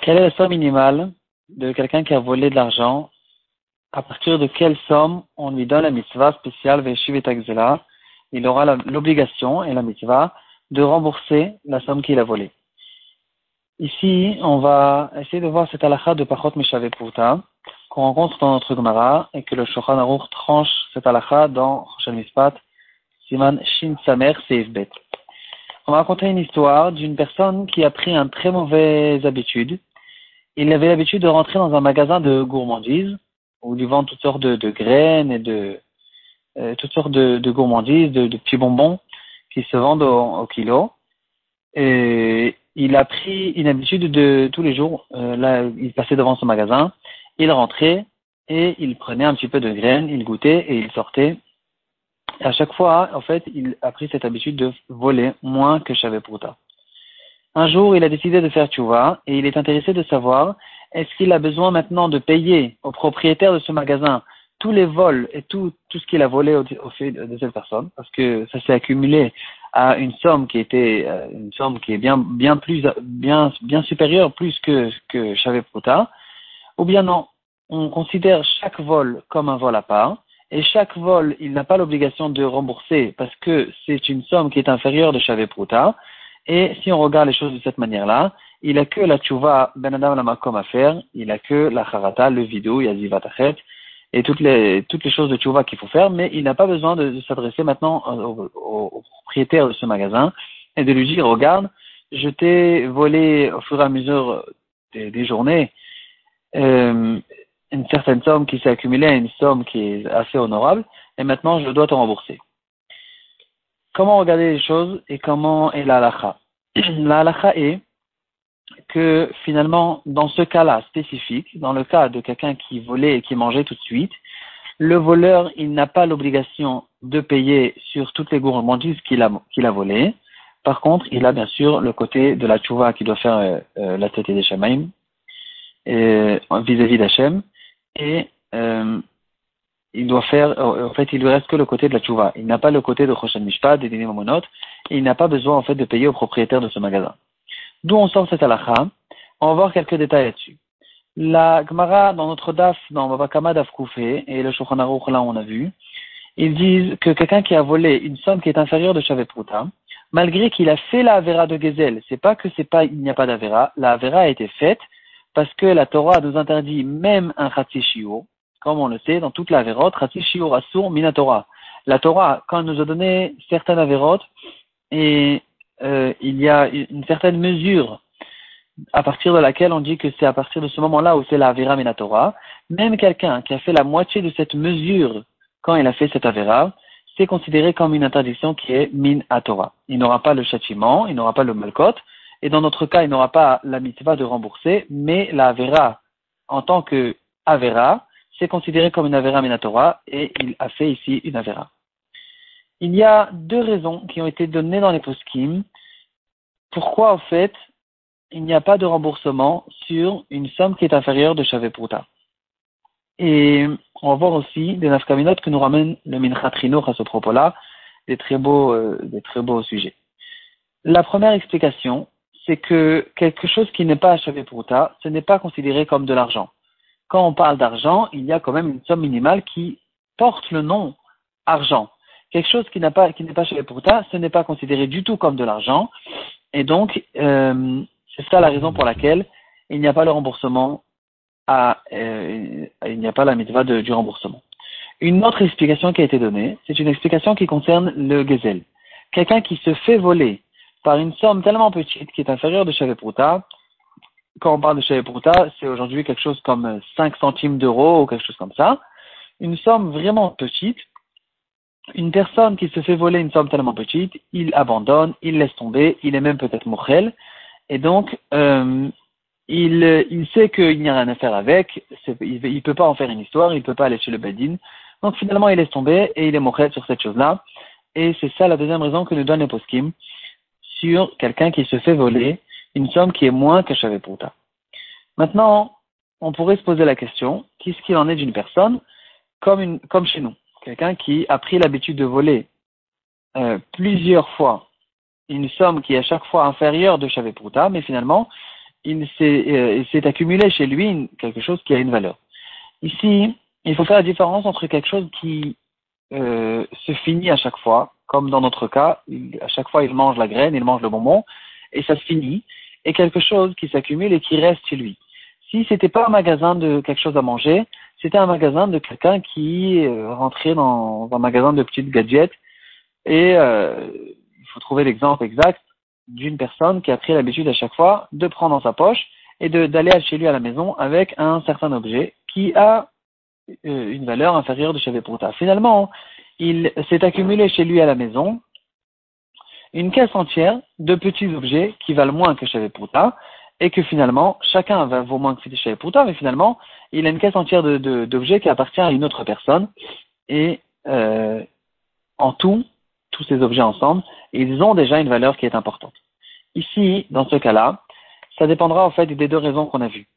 Quelle est la somme minimale de quelqu'un qui a volé de l'argent? À partir de quelle somme on lui donne la mitzvah spéciale Il aura l'obligation et la mitzvah de rembourser la somme qu'il a volée. Ici, on va essayer de voir cette halakha de Pachot Meshave qu'on rencontre dans notre Gemara et que le Shochan Aruch tranche cette halakha dans Roshel Mispat, Siman Shin Samer Seif Bet on va raconter une histoire d'une personne qui a pris un très mauvaise habitude. Il avait l'habitude de rentrer dans un magasin de gourmandises où il vend toutes sortes de, graines et de euh, toutes sortes de, gourmandises, de, petits bonbons qui se vendent au, kilo. Et il a pris une habitude de tous les jours. Euh, là, il passait devant son magasin, il rentrait et il prenait un petit peu de graines, il goûtait et il sortait à chaque fois, en fait, il a pris cette habitude de voler moins que Prouta. Un jour, il a décidé de faire tchouva et il est intéressé de savoir est-ce qu'il a besoin maintenant de payer au propriétaire de ce magasin tous les vols et tout, tout ce qu'il a volé au, fait de cette personne, parce que ça s'est accumulé à une somme qui était euh, une somme qui est bien bien plus bien bien supérieure plus que que Prouta, ou bien non, on considère chaque vol comme un vol à part et chaque vol, il n'a pas l'obligation de rembourser parce que c'est une somme qui est inférieure de Chavé Prouta. Et si on regarde les choses de cette manière-là, il a que la tchouva ben adam la makom à faire, il a que la charata, le vidou, yaziva tachet, et toutes les, toutes les choses de tchouva qu'il faut faire, mais il n'a pas besoin de, s'adresser maintenant au, propriétaire de ce magasin et de lui dire, regarde, je t'ai volé au fur et à mesure des, journées, euh, une certaine somme qui s'est accumulée à une somme qui est assez honorable, et maintenant je dois te rembourser. Comment regarder les choses et comment est la halakha La halakha est que finalement, dans ce cas-là spécifique, dans le cas de quelqu'un qui volait et qui mangeait tout de suite, le voleur, il n'a pas l'obligation de payer sur toutes les gourmandises qu'il a, qu'il a volées. Par contre, il a bien sûr le côté de la tchouva qui doit faire euh, euh, la tête des shamaim vis-à-vis d'Hachem et euh, il doit faire, euh, en fait, il lui reste que le côté de la tchouva. Il n'a pas le côté de Choshen Mishpat, des dîners et il n'a pas besoin, en fait, de payer au propriétaire de ce magasin. D'où on sort cette halakha. On va voir quelques détails là-dessus. La Gemara, dans notre DAF, dans Babakama DAF Koufé, et le Shulchan Aruch, là, on a vu, ils disent que quelqu'un qui a volé une somme qui est inférieure de Shavet Pruta, malgré qu'il a fait la Avera de Gezel, c'est pas que c'est pas, il n'y a pas d'Avera, la Avera a été faite, parce que la Torah nous interdit même un Shiur, comme on le sait dans toute la Verot, Shiur Asur Minatora. La Torah, quand elle nous a donné certaines Avérotes, et euh, il y a une certaine mesure à partir de laquelle on dit que c'est à partir de ce moment-là où c'est la Avera Minatora, même quelqu'un qui a fait la moitié de cette mesure quand il a fait cette Avera, c'est considéré comme une interdiction qui est min Torah. Il n'aura pas le châtiment, il n'aura pas le malkot, et dans notre cas, il n'aura pas la mitzvah de rembourser, mais la avera, en tant que avera, c'est considéré comme une avera minatora, et il a fait ici une avera. Il y a deux raisons qui ont été données dans les poskim. Pourquoi, en fait, il n'y a pas de remboursement sur une somme qui est inférieure de Pruta. Et on va voir aussi des nafkaminot que nous ramène le Minchatrino à ce propos-là, des très beaux, euh, des très beaux sujets. La première explication, c'est que quelque chose qui n'est pas achevé pour ta, ce n'est pas considéré comme de l'argent. Quand on parle d'argent, il y a quand même une somme minimale qui porte le nom argent. Quelque chose qui n'est pas achevé pour ta, ce n'est pas considéré du tout comme de l'argent, et donc euh, c'est ça la raison pour laquelle il n'y a pas le remboursement à, euh, il n'y a pas la mitzvah du remboursement. Une autre explication qui a été donnée, c'est une explication qui concerne le gezel. Quelqu'un qui se fait voler par une somme tellement petite qui est inférieure de Prouta. Quand on parle de Prouta, c'est aujourd'hui quelque chose comme 5 centimes d'euros ou quelque chose comme ça. Une somme vraiment petite. Une personne qui se fait voler une somme tellement petite, il abandonne, il laisse tomber, il est même peut-être mochel. Et donc, euh, il, sait qu'il n'y a rien à faire avec, il ne peut pas en faire une histoire, il ne peut pas aller chez le Badin. Donc finalement, il laisse tomber et il est mochel sur cette chose-là. Et c'est ça la deuxième raison que nous donne les poskim sur quelqu'un qui se fait voler une somme qui est moins que Prouta. Maintenant, on pourrait se poser la question, qu'est-ce qu'il en est d'une personne comme, chez nous? Quelqu'un qui a pris l'habitude de voler euh, plusieurs fois une somme qui est à chaque fois inférieure de Pruta, mais finalement, il s'est euh, accumulé chez lui quelque chose qui a une valeur. Ici, il faut faire la différence entre quelque chose qui euh, se finit à chaque fois, comme dans notre cas, à chaque fois il mange la graine, il mange le bonbon, et ça se finit, et quelque chose qui s'accumule et qui reste chez lui. Si c'était pas un magasin de quelque chose à manger, c'était un magasin de quelqu'un qui euh, rentrait dans un magasin de petites gadgets, et euh, il faut trouver l'exemple exact d'une personne qui a pris l'habitude à chaque fois de prendre dans sa poche et d'aller chez lui à la maison avec un certain objet qui a euh, une valeur inférieure de Pruta. Finalement, il s'est accumulé chez lui à la maison une caisse entière de petits objets qui valent moins que Pruta et que finalement, chacun va vaut moins que Pruta, mais finalement, il a une caisse entière d'objets qui appartient à une autre personne et euh, en tout, tous ces objets ensemble, ils ont déjà une valeur qui est importante. Ici, dans ce cas-là, ça dépendra en fait des deux raisons qu'on a vues.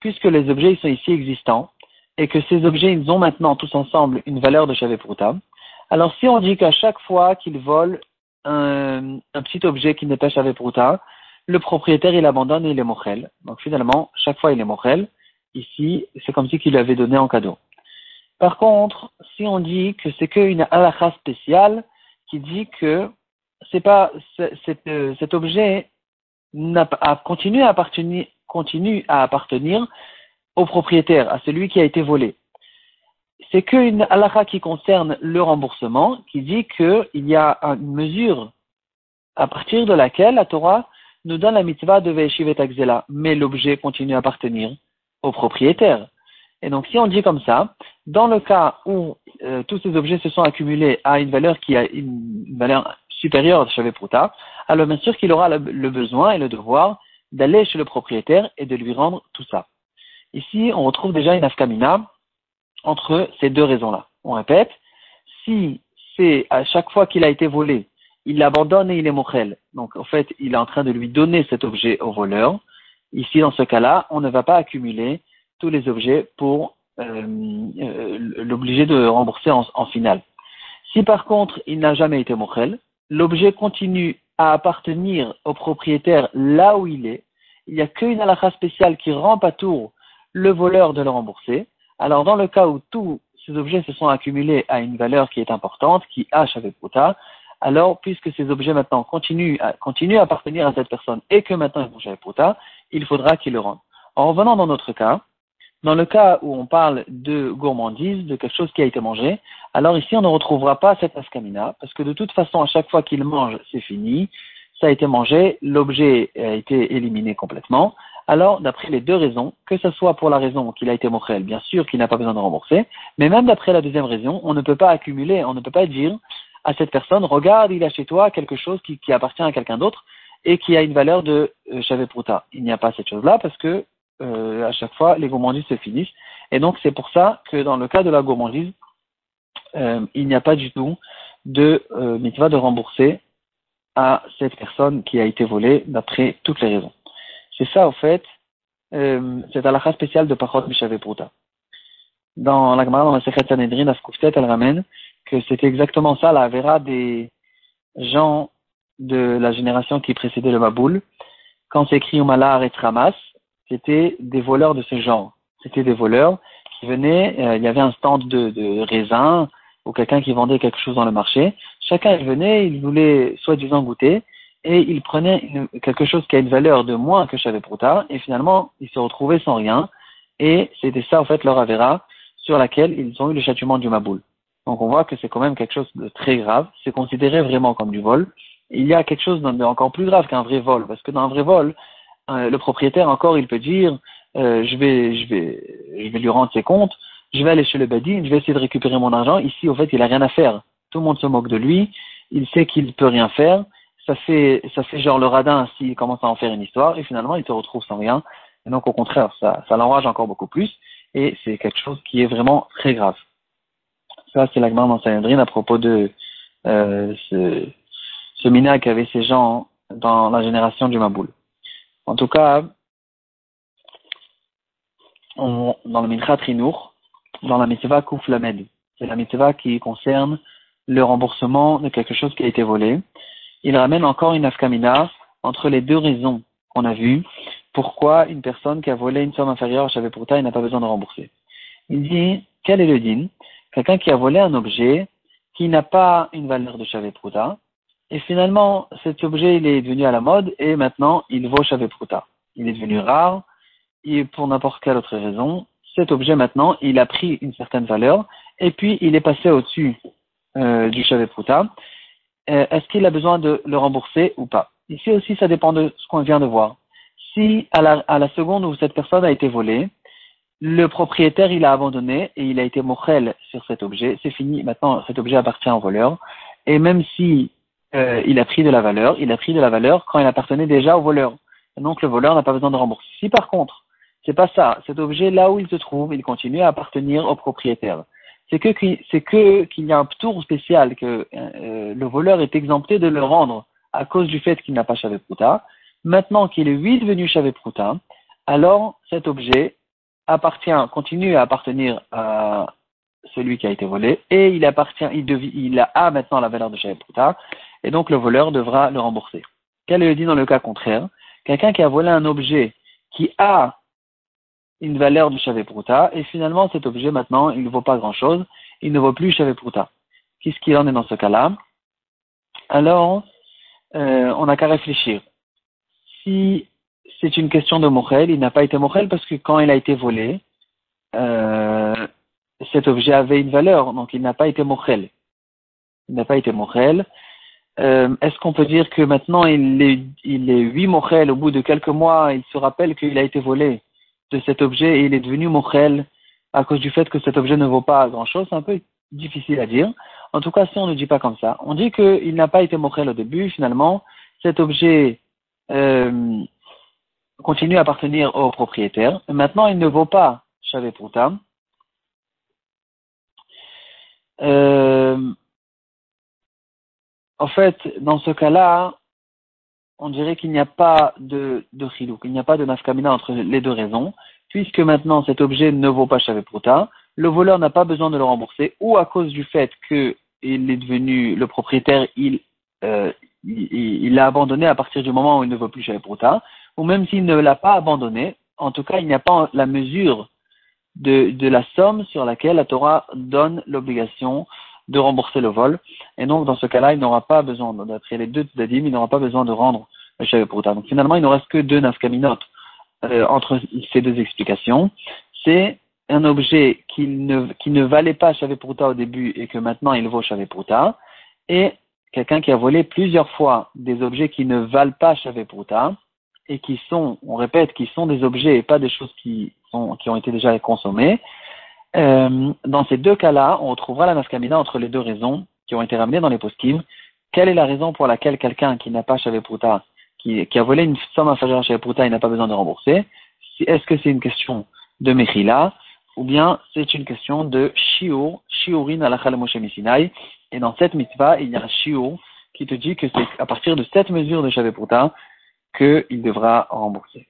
Puisque les objets sont ici existants, et que ces objets, ils ont maintenant tous ensemble une valeur de Pruta. Alors si on dit qu'à chaque fois qu'il vole un, petit objet qui n'est pas Pruta, le propriétaire il abandonne et il est mochel. Donc finalement, chaque fois il est mochel. Ici, c'est comme si qu'il lui avait donné en cadeau. Par contre, si on dit que c'est qu'une halakha spéciale qui dit que c'est pas cet, objet a, continue à appartenir, continue à appartenir au propriétaire, à celui qui a été volé. C'est qu'une halakha qui concerne le remboursement, qui dit qu'il y a une mesure à partir de laquelle la Torah nous donne la mitzvah de Ve'eshiv et mais l'objet continue à appartenir au propriétaire. Et donc, si on dit comme ça, dans le cas où euh, tous ces objets se sont accumulés à une valeur qui a une, valeur supérieure à Pruta, alors bien sûr qu'il aura le, besoin et le devoir d'aller chez le propriétaire et de lui rendre tout ça. Ici, on retrouve déjà une afkamina entre ces deux raisons-là. On répète, si c'est à chaque fois qu'il a été volé, il l'abandonne et il est mochel. Donc, en fait, il est en train de lui donner cet objet au voleur. Ici, dans ce cas-là, on ne va pas accumuler tous les objets pour euh, euh, l'obliger de rembourser en, en, finale. Si par contre, il n'a jamais été mochel, l'objet continue à appartenir au propriétaire là où il est. Il n'y a qu'une halakha spéciale qui rend à tour le voleur de le rembourser. Alors, dans le cas où tous ces objets se sont accumulés à une valeur qui est importante, qui a Pruta, alors, puisque ces objets maintenant continuent à, continuent à appartenir à cette personne et que maintenant ils vont Pruta, il faudra qu'il le rende. En revenant dans notre cas, dans le cas où on parle de gourmandise, de quelque chose qui a été mangé, alors ici on ne retrouvera pas cette ascamina, parce que de toute façon, à chaque fois qu'il mange, c'est fini, ça a été mangé, l'objet a été éliminé complètement alors d'après les deux raisons, que ce soit pour la raison qu'il a été mochel, bien sûr qu'il n'a pas besoin de rembourser, mais même d'après la deuxième raison, on ne peut pas accumuler, on ne peut pas dire à cette personne, regarde, il a chez toi quelque chose qui, appartient à quelqu'un d'autre et qui a une valeur de euh, Pruta. Il n'y a pas cette chose-là parce que euh, à chaque fois, les gourmandises se finissent. Et donc c'est pour ça que dans le cas de la gourmandise, euh, il n'y a pas du tout de euh, mitzvah de rembourser à cette personne qui a été volée d'après toutes les raisons. C'est ça, au fait, euh, à la spéciale de Pachot Mishavé Pruta. Dans la Gemara, dans la Sechet Sanhedrin, elle ramène que c'était exactement ça, la vera des gens de la génération qui précédait le Maboul. Quand c'est écrit Umalar et Tramas, c'était des voleurs de ce genre. C'était des voleurs qui venaient, euh, il y avait un stand de, de raisins ou quelqu'un qui vendait quelque chose dans le marché. Chacun venait, il voulait soi-disant goûter, et il prenait quelque chose qui a une valeur de moins que Shavé Pruta, et finalement, ils se retrouvaient sans rien, et c'était ça, en fait, leur Avera, sur laquelle ils ont eu le châtiment du Maboul. Donc on voit que c'est quand même quelque chose de très grave, c'est considéré vraiment comme du vol. il y a quelque chose d'encore plus grave qu'un vrai vol, parce que dans un vrai vol, euh, le propriétaire encore, il peut dire, euh, je vais, je vais, je vais lui rendre ses comptes, je vais aller chez le badin, je vais essayer de récupérer mon argent. Ici, au fait, il a rien à faire. Tout le monde se moque de lui, il sait qu'il peut rien faire, ça fait, ça fait genre le radin s'il commence à en faire une histoire, et finalement il se retrouve sans rien. Et donc au contraire, ça, ça l'enrage encore beaucoup plus, et c'est quelque chose qui est vraiment très grave. Ça, c'est la dans Sanhedrin à propos de euh, ce, ce mina qu'avaient ces gens dans la génération du Maboul. En tout cas, on, dans le Mincha Trinour, dans la mitzvah Kouf Lamed, c'est la mitzvah qui concerne le remboursement de quelque chose qui a été volé il ramène encore une afkamina entre les deux raisons qu'on a vues. Pourquoi une personne qui a volé une somme inférieure à Shavepruta, il n'a pas besoin de rembourser? Il dit, quel est le din? Quelqu'un qui a volé un objet qui n'a pas une valeur de Shavepruta, et finalement, cet objet, il est devenu à la mode, et maintenant, il vaut Shavepruta. Il est devenu rare, et pour n'importe quelle autre raison, cet objet maintenant, il a pris une certaine valeur, et puis il est passé au-dessus euh, du Shavepruta. Euh, est-ce qu'il a besoin de le rembourser ou pas? Ici aussi, ça dépend de ce qu'on vient de voir. Si à la, seconde où cette personne a été volée, le propriétaire il a abandonné et il a été morel sur cet objet, c'est fini. Maintenant, cet objet appartient au voleur. Et même si euh, il a pris de la valeur, il a pris de la valeur quand il appartenait déjà au voleur. Donc le voleur n'a pas besoin de rembourser. Si par contre, c'est pas ça, cet objet là où il se trouve, il continue à appartenir au propriétaire c'est que c'est que qu'il y a un tour spécial que euh, le voleur est exempté de le rendre à cause du fait qu'il n'a pas Chavé Prouta. Maintenant qu'il est lui devenu Chavé Prouta, alors cet objet appartient, continue à appartenir à celui qui a été volé et il appartient, il, il a maintenant la valeur de Chavé Prouta et donc le voleur devra le rembourser. Quel est le dit dans le cas contraire Quelqu'un qui a volé un objet qui a une valeur du Prouta, et finalement cet objet maintenant, il ne vaut pas grand-chose, il ne vaut plus Prouta. Qu'est-ce qu'il en est dans ce cas-là? Alors, euh, on n'a qu'à réfléchir. Si c'est une question de Mochel, il n'a pas été Mochel parce que quand il a été volé, euh, cet objet avait une valeur, donc il n'a pas été Mochel. Il n'a pas été Mochel. Euh, Est-ce qu'on peut dire que maintenant il est, il est huit Mochel, au bout de quelques mois, il se rappelle qu'il a été volé? De cet objet et il est devenu mochel à cause du fait que cet objet ne vaut pas grand-chose, c'est un peu difficile à dire. En tout cas, si on ne dit pas comme ça, on dit qu'il n'a pas été mochel au début, finalement, cet objet euh, continue à appartenir au propriétaire. maintenant, il ne vaut pas Chavé Euh, en fait, dans ce cas-là, on dirait qu'il n'y a pas de, de chilouk, il n'y a pas de nafkamina entre les deux raisons, puisque maintenant cet objet ne vaut pas Prouta, le voleur n'a pas besoin de le rembourser, ou à cause du fait qu'il est devenu le propriétaire, il, euh, l'a abandonné à partir du moment où il ne veut plus Prouta, ou même s'il ne l'a pas abandonné, en tout cas il n'y a pas la mesure de la somme sur laquelle la Torah donne l'obligation de rembourser le vol. Et donc, dans ce cas-là, il n'aura pas besoin, d'après les deux tzadim, il n'aura pas besoin de rendre le Shavuot Donc, finalement, il ne reste que deux nafkaminot euh, entre ces deux explications. C'est un objet qui ne, qui ne valait pas Shavuot au début et que maintenant il vaut Shavuot et quelqu'un qui a volé plusieurs fois des objets qui ne valent pas Shavuot et qui sont, on répète, qui sont des objets et pas des choses qui, sont, qui ont été déjà consommées, euh, dans ces deux cas-là, on retrouvera la nafkamina entre les deux raisons qui ont été ramenées dans les poskim. Quelle est la raison pour laquelle quelqu'un qui n'a pas Prouta, qui, qui a volé une somme inférieure à Prouta, il n'a pas besoin de rembourser Est-ce que c'est une question de Mechila ou bien c'est une question de Shiur, Shiurin ala Moshe Misinai Et dans cette mitzvah, il y a un Shiur qui te dit que c'est à partir de cette mesure de Prouta qu'il devra rembourser.